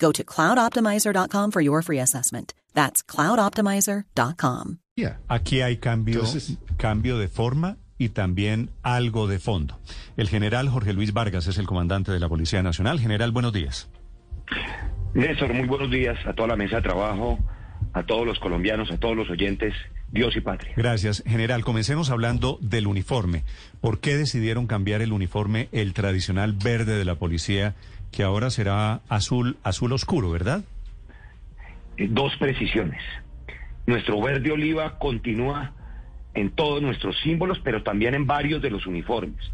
Go to cloudoptimizer.com for your free assessment. That's cloudoptimizer.com. Aquí hay cambio, Entonces- cambio de forma y también algo de fondo. El general Jorge Luis Vargas es el comandante de la Policía Nacional. General, buenos días. Néstor, muy buenos días a toda la mesa de trabajo, a todos los colombianos, a todos los oyentes, Dios y patria. Gracias. General, comencemos hablando del uniforme. ¿Por qué decidieron cambiar el uniforme, el tradicional verde de la policía, que ahora será azul, azul oscuro, verdad? Eh, Dos precisiones. Nuestro verde oliva continúa en todos nuestros símbolos, pero también en varios de los uniformes.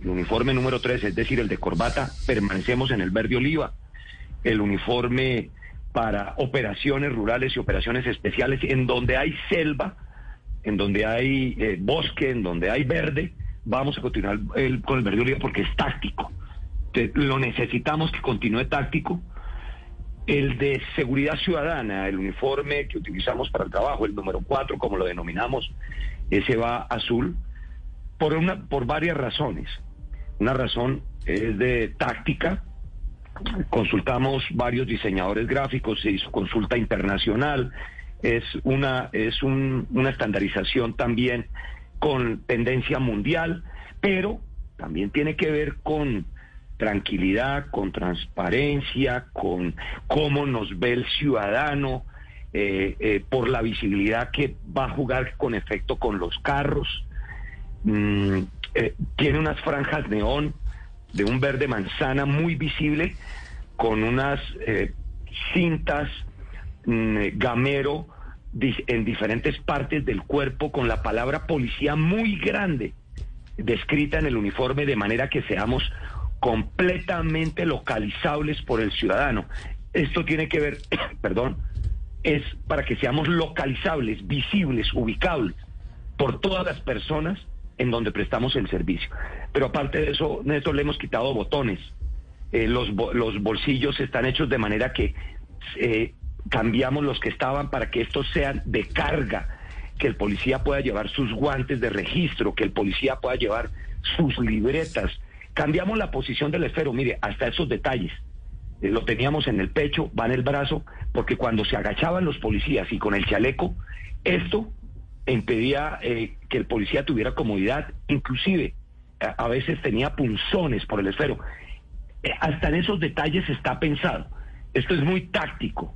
El uniforme número 3, es decir, el de corbata, permanecemos en el verde oliva. El uniforme para operaciones rurales y operaciones especiales, en donde hay selva, en donde hay eh, bosque, en donde hay verde, vamos a continuar con el verde oliva porque es táctico. Lo necesitamos que continúe táctico. El de seguridad ciudadana, el uniforme que utilizamos para el trabajo, el número 4, como lo denominamos, ese va azul por, una, por varias razones. Una razón es de táctica. Consultamos varios diseñadores gráficos, se hizo consulta internacional. Es una, es un- una estandarización también con tendencia mundial, pero también tiene que ver con tranquilidad, con transparencia, con cómo nos ve el ciudadano, eh, eh, por la visibilidad que va a jugar con efecto con los carros. Mm, eh, tiene unas franjas neón de un verde manzana muy visible, con unas cintas mm, gamero en diferentes partes del cuerpo, con la palabra policía muy grande descrita en el uniforme de manera que seamos completamente localizables por el ciudadano. Esto tiene que ver, perdón, es para que seamos localizables, visibles, ubicables por todas las personas en donde prestamos el servicio. Pero aparte de eso, Néstor, le hemos quitado botones. Eh, los, los bolsillos están hechos de manera que eh, cambiamos los que estaban para que estos sean de carga, que el policía pueda llevar sus guantes de registro, que el policía pueda llevar sus libretas. Cambiamos la posición del esfero, mire, hasta esos detalles. Eh, lo teníamos en el pecho, va en el brazo, porque cuando se agachaban los policías y con el chaleco, esto impedía eh, que el policía tuviera comodidad, inclusive a, a veces tenía punzones por el esfero. Eh, hasta en esos detalles está pensado. Esto es muy táctico,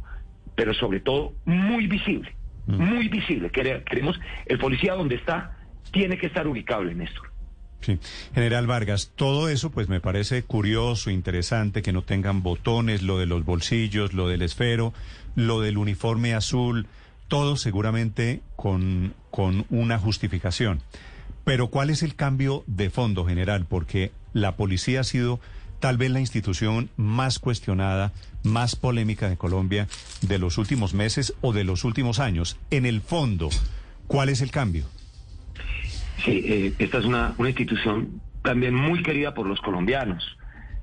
pero sobre todo muy visible, muy visible. Quere- Queremos, el policía donde está tiene que estar ubicable, Néstor. Sí. General Vargas, todo eso pues me parece curioso, interesante, que no tengan botones, lo de los bolsillos, lo del esfero, lo del uniforme azul, todo seguramente con, con una justificación. Pero ¿cuál es el cambio de fondo, general? Porque la policía ha sido tal vez la institución más cuestionada, más polémica de Colombia de los últimos meses o de los últimos años. En el fondo, ¿cuál es el cambio? Sí, eh, esta es una, una institución también muy querida por los colombianos.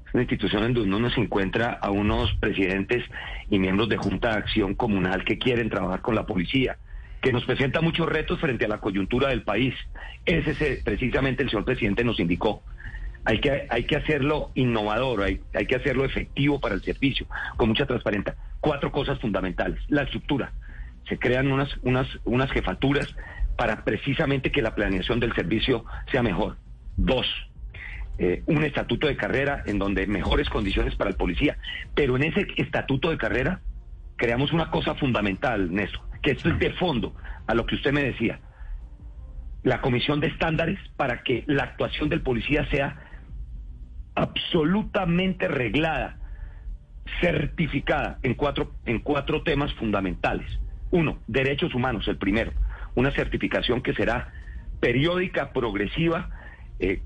Es una institución en donde uno se encuentra a unos presidentes y miembros de Junta de Acción Comunal que quieren trabajar con la policía, que nos presenta muchos retos frente a la coyuntura del país. Ese es precisamente el señor presidente nos indicó. Hay que, hay que hacerlo innovador, hay, hay que hacerlo efectivo para el servicio, con mucha transparencia. Cuatro cosas fundamentales. La estructura. Se crean unas, unas, unas jefaturas para precisamente que la planeación del servicio sea mejor. Dos, eh, un estatuto de carrera en donde mejores condiciones para el policía. Pero en ese estatuto de carrera creamos una cosa fundamental, Néstor, que esto es de fondo a lo que usted me decía. La comisión de estándares para que la actuación del policía sea absolutamente reglada, certificada en cuatro, en cuatro temas fundamentales. Uno, derechos humanos, el primero. Una certificación que será periódica, progresiva, eh,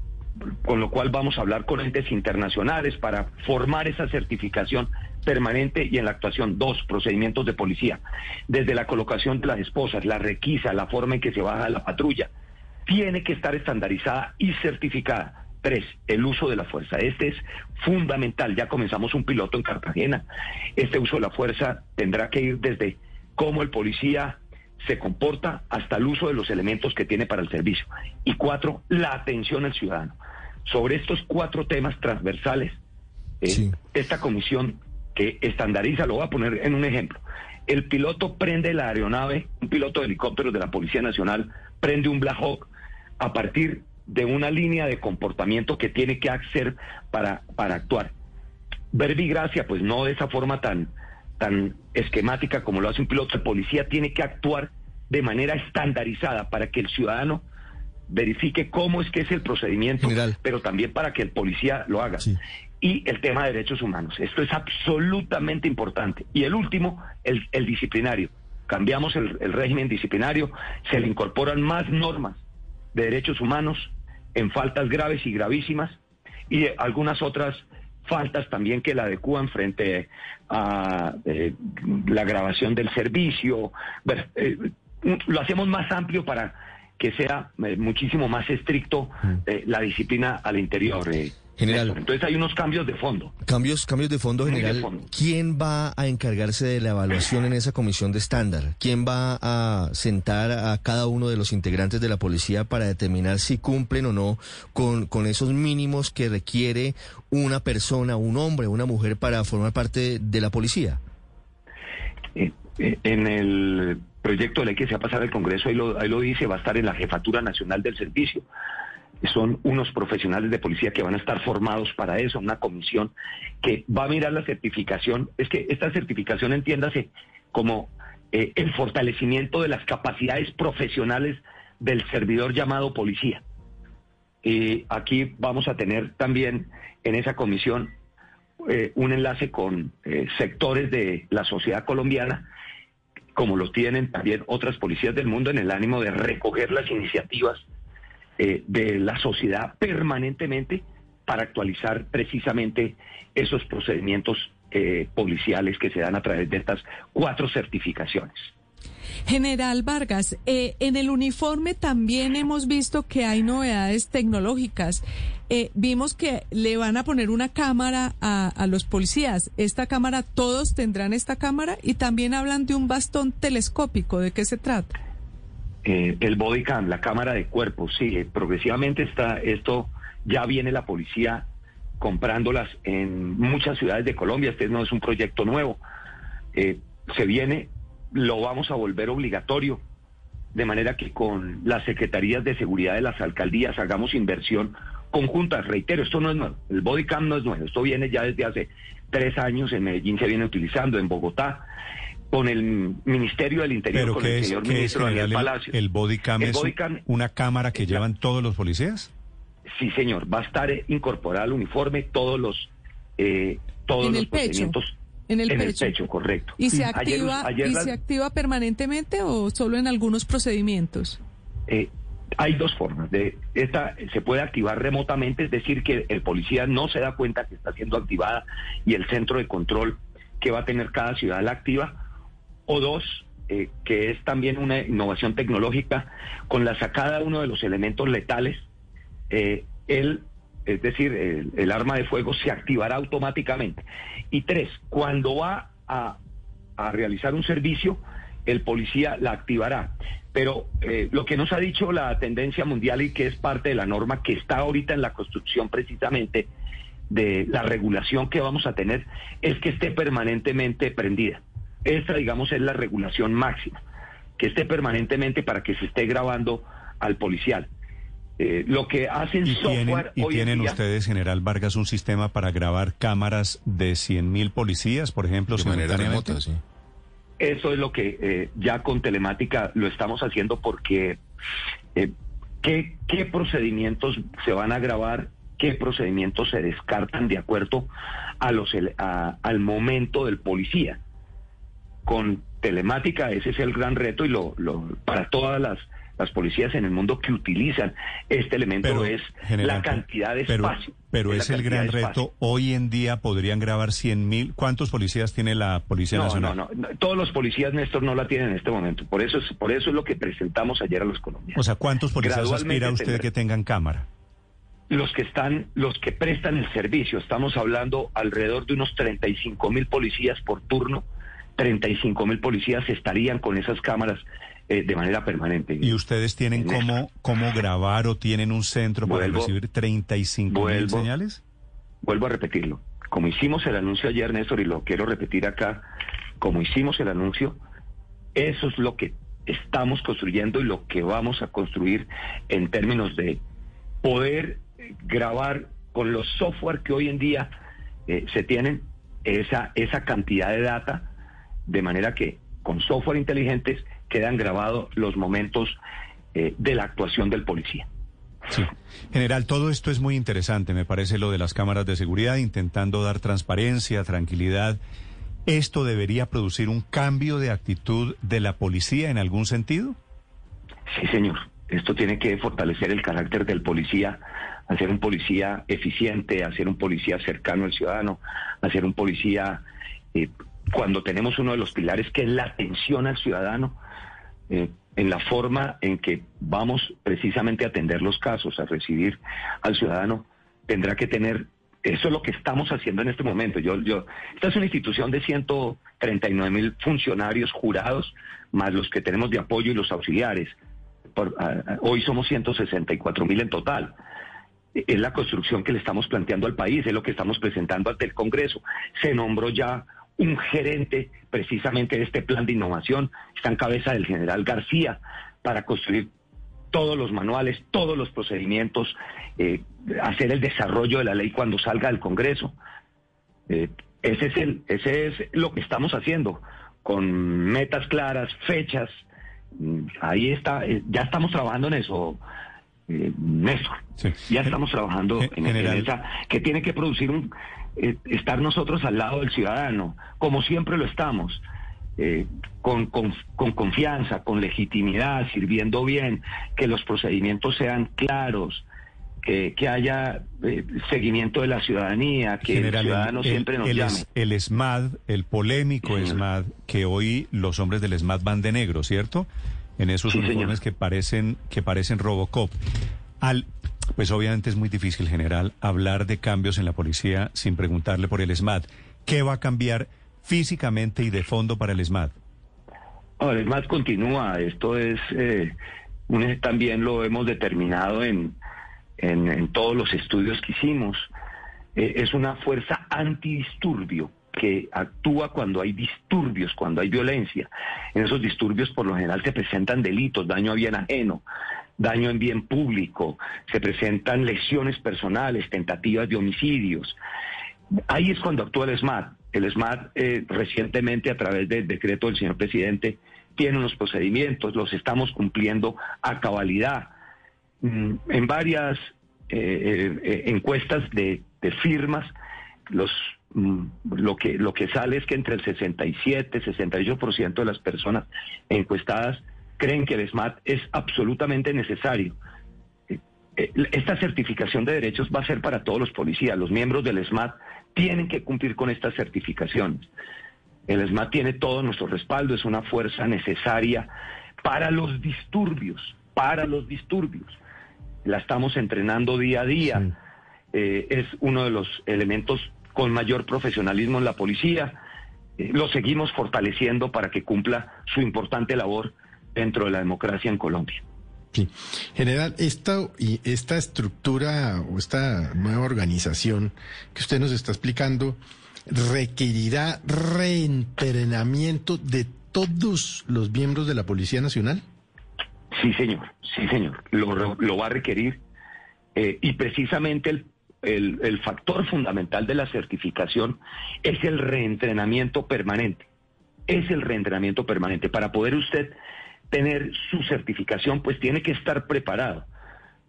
con lo cual vamos a hablar con entes internacionales para formar esa certificación permanente y en la actuación. Dos, procedimientos de policía. Desde la colocación de las esposas, la requisa, la forma en que se baja la patrulla, tiene que estar estandarizada y certificada. Tres, el uso de la fuerza. Este es fundamental. Ya comenzamos un piloto en Cartagena. Este uso de la fuerza tendrá que ir desde cómo el policía se comporta hasta el uso de los elementos que tiene para el servicio. Y cuatro, la atención al ciudadano. Sobre estos cuatro temas transversales, eh, esta comisión que estandariza, lo voy a poner en un ejemplo. El piloto prende la aeronave, un piloto de helicóptero de la Policía Nacional prende un Black Hawk a partir de una línea de comportamiento que tiene que hacer para, para actuar. Verbigracia, pues no de esa forma tan, tan esquemática como lo hace un piloto de policía, tiene que actuar de manera estandarizada para que el ciudadano verifique cómo es que es el procedimiento, pero también para que el policía lo haga. Y el tema de derechos humanos. Esto es absolutamente importante. Y el último, el, disciplinario. Cambiamos el, el régimen disciplinario, se le incorporan más normas de derechos humanos en faltas graves y gravísimas y algunas otras faltas también que la adecúan frente a eh, la grabación del servicio. Eh, lo hacemos más amplio para que sea eh, muchísimo más estricto mm. la disciplina al interior. General. Entonces hay unos cambios de fondo. Cambios, cambios de fondo, general. ¿Quién va a encargarse de la evaluación en esa comisión de estándar? ¿Quién va a sentar a cada uno de los integrantes de la policía para determinar si cumplen o no con, con esos mínimos que requiere una persona, un hombre, una mujer para formar parte de la policía? Eh, eh, en el proyecto de ley que se va a pasar al Congreso, ahí lo, ahí lo dice, va a estar en la Jefatura Nacional del Servicio son unos profesionales de policía que van a estar formados para eso, una comisión que va a mirar la certificación. Es que esta certificación entiéndase como eh, el fortalecimiento de las capacidades profesionales del servidor llamado policía. Y aquí vamos a tener también en esa comisión eh, un enlace con eh, sectores de la sociedad colombiana, como lo tienen también otras policías del mundo, en el ánimo de recoger las iniciativas eh, de la sociedad permanentemente para actualizar precisamente esos procedimientos eh, policiales que se dan a través de estas cuatro certificaciones. General Vargas, eh, en el uniforme también hemos visto que hay novedades tecnológicas. vimos que le van a poner una cámara a, a, los policías. Esta cámara, todos tendrán esta cámara y también hablan de un bastón telescópico. ¿De qué se trata? Eh, el body cam, la cámara de cuerpo, sí, eh, progresivamente está esto, ya viene la policía comprándolas en muchas ciudades de Colombia, este no es un proyecto nuevo, eh, se viene, lo vamos a volver obligatorio, de manera que con las secretarías de seguridad de las alcaldías hagamos inversión conjunta, reitero, esto no es nuevo, el body cam no es nuevo, esto viene ya desde hace tres años, en Medellín se viene utilizando, en Bogotá, con el Ministerio del Interior, con el señor ministro Daniel Palacio. ¿El bodycam es una cámara que llevan todos los policías? Sí, señor. Va a estar incorporado al uniforme todos los eh, todos ¿En los el procedimientos. Pecho? En el, pecho. correcto. ¿Y se activa, ¿y se activa permanentemente o solo en algunos procedimientos? Eh, hay dos formas. De esta se puede activar remotamente, es decir, que el policía no se da cuenta que está siendo activada y el centro de control que va a tener cada ciudad la activa o dos, eh, que es también una innovación tecnológica, con la sacada de uno de los elementos letales, eh, el, es decir, el, arma de fuego se activará automáticamente. Y tres, cuando va a, realizar un servicio, el policía la activará. Pero eh, lo que nos ha dicho la tendencia mundial y que es parte de la norma que está ahorita en la construcción precisamente de la regulación que vamos a tener es que esté permanentemente prendida. Esta, digamos, es la regulación máxima, que esté permanentemente para que se esté grabando al policial. Eh, lo que hacen ¿Y software ¿Y tienen ustedes, General Vargas, un sistema para grabar cámaras de 100.000 policías, por ejemplo, de manera remota, sí. eso es lo que eh, ya con telemática lo estamos haciendo porque eh, ¿qué, ¿qué procedimientos se van a grabar? ¿Qué procedimientos se descartan de acuerdo a los, al momento del policía? Con telemática ese es el gran reto y lo, lo para todas las las policías en el mundo que utilizan este elemento es la cantidad de espacio. Pero es, el gran reto. Hoy en día podrían grabar 100 mil. ¿Cuántos policías tiene la Policía Nacional? No, no, Todos los policías, Néstor, no la tienen en este momento. Por eso es, por eso es lo que presentamos ayer a los colombianos. O sea, ¿cuántos policías aspira usted que tengan cámara? Los que están, los que prestan el servicio. Estamos hablando alrededor de unos 35 mil policías por turno. 35 mil policías estarían con esas cámaras eh, de manera permanente. ¿Y ustedes tienen cómo, cómo grabar o tienen un centro para recibir 35 mil señales? Vuelvo a repetirlo. Como hicimos el anuncio ayer, Néstor, y lo quiero repetir acá, como hicimos el anuncio, eso es lo que estamos construyendo y lo que vamos a construir en términos de poder grabar con los software que hoy en día eh, se tienen esa, esa cantidad de data, de manera que con software inteligentes quedan grabados los momentos eh, de la actuación del policía. Sí. General, todo esto es muy interesante, me parece lo de las cámaras de seguridad, intentando dar transparencia, tranquilidad. ¿Esto debería producir un cambio de actitud de la policía en algún sentido? Sí, señor. Esto tiene que fortalecer el carácter del policía, hacer un policía eficiente, hacer un policía cercano al ciudadano, hacer un policía, eh, cuando tenemos uno de los pilares que es la atención al ciudadano, eh, en la forma en que vamos precisamente a atender los casos, a recibir al ciudadano, tendrá que tener, eso es lo que estamos haciendo en este momento. Yo, yo, esta es una institución de 139 mil funcionarios jurados, más los que tenemos de apoyo y los auxiliares. hoy somos 164 mil en total es la construcción que le estamos planteando al país, es lo que estamos presentando ante el Congreso. Se nombró ya un gerente precisamente de este plan de innovación, está en cabeza del general García, para construir todos los manuales, todos los procedimientos, eh, hacer el desarrollo de la ley cuando salga del Congreso. Eh, ese, es el, ese es lo que estamos haciendo, con metas claras, fechas. Mm, ahí está, eh, ya estamos trabajando en eso, Néstor. Ya estamos trabajando en, en esa, que tiene que producir un, eh, estar nosotros al lado del ciudadano, como siempre lo estamos, eh, con, con, confianza, con legitimidad, sirviendo bien, que los procedimientos sean claros, que, que haya eh, seguimiento de la ciudadanía, que el ciudadano siempre nos llame. el SMAD, el polémico SMAD, que hoy los hombres del SMAD van de negro, ¿cierto? En esos uniformes que parecen, que parecen Robocop. Al pues obviamente es muy difícil, general, hablar de cambios en la policía sin preguntarle por el SMAT. ¿Qué va a cambiar físicamente y de fondo para el SMAT? el SMAT continúa. Esto es, eh, también lo hemos determinado en, en, todos los estudios que hicimos. Eh, es una fuerza antidisturbio que actúa cuando hay disturbios, cuando hay violencia. En esos disturbios por lo general se presentan delitos, daño a bien ajeno, daño en bien público, se presentan lesiones personales, tentativas de homicidios. Ahí es cuando actúa el SMAT. El SMAT eh, recientemente a través del decreto del señor presidente tiene unos procedimientos, los estamos cumpliendo a cabalidad. Mm, en varias eh, eh, encuestas de, firmas, los, lo, que, lo que sale es que entre el 67 y 68% de las personas encuestadas creen que el SMAT es absolutamente necesario. Eh, eh, esta certificación de derechos va a ser para todos los policías. Los miembros del SMAT tienen que cumplir con estas certificaciones. El SMAT tiene todo nuestro respaldo, es una fuerza necesaria para los disturbios, para los disturbios. La estamos entrenando día a día. Eh, es uno de los elementos con mayor profesionalismo en la policía. lo seguimos fortaleciendo para que cumpla su importante labor dentro de la democracia en Colombia. Sí. General, esta, y esta estructura o esta nueva organización que usted nos está explicando requerirá reentrenamiento de todos los miembros de la Policía Nacional. Sí, señor, sí, señor, lo, lo va a requerir. Eh, y precisamente el, el, factor fundamental de la certificación es el reentrenamiento permanente es el reentrenamiento permanente. Para poder usted tener su certificación, pues tiene que estar preparado.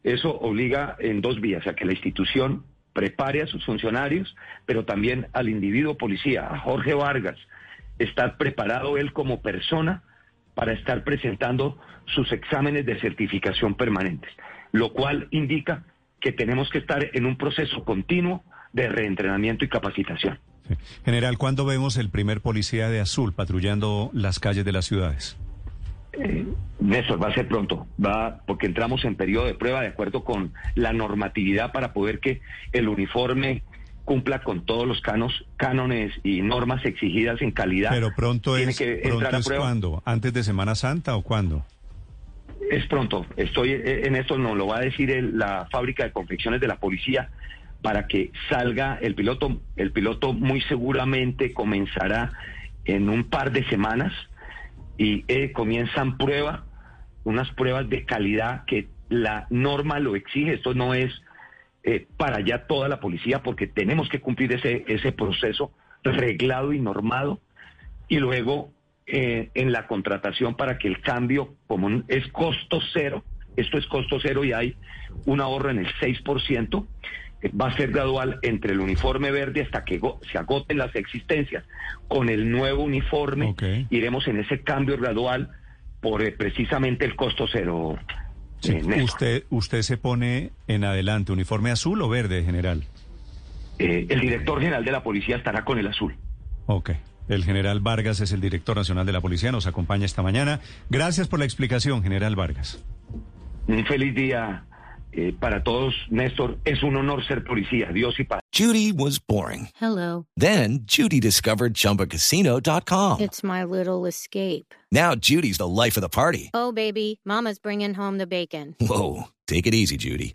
Eso obliga en dos vías, a que la institución prepare a sus funcionarios, pero también al individuo policía, a Jorge Vargas, estar preparado él como persona para estar presentando sus exámenes de certificación permanentes, lo cual indica que tenemos que estar en un proceso continuo de reentrenamiento y capacitación. General, ¿cuándo vemos el primer policía de azul patrullando las calles de las ciudades? Eh, Néstor, va a ser pronto, va porque entramos en periodo de prueba de acuerdo con la normatividad para poder que el uniforme cumpla con todos los canos, cánones y normas exigidas en calidad. Pero pronto es, que pronto es cuándo, antes de Semana Santa o cuándo? Es pronto. Estoy eh, en esto, no lo va a decir la fábrica de confecciones de la policía para que salga el piloto. El piloto muy seguramente comenzará en un par de semanas y eh, comienzan pruebas, unas pruebas de calidad que la norma lo exige. Esto no es eh, para ya toda la policía porque tenemos que cumplir ese, ese proceso reglado y normado y luego eh, en la contratación para que el cambio, como es costo cero, esto es costo cero y hay un ahorro en el 6%, eh, va a ser gradual entre el uniforme verde hasta que se agoten las existencias. Con el nuevo uniforme iremos en ese cambio gradual por eh, precisamente el costo cero. usted, ¿Usted se pone en adelante uniforme azul o verde, general? el director general de la policía estará con el azul. Ok. El general Vargas es el director nacional de la policía, nos acompaña esta mañana. Gracias por la explicación, general Vargas. Un feliz día eh, para todos, Néstor. Es un honor ser policía. Dios y paz. Judy was boring. Hello. Then Judy discovered chumbacasino.com. It's my little escape. Now Judy's the life of the party. Oh, baby, Mama's bringing home the bacon. Whoa. Take it easy, Judy.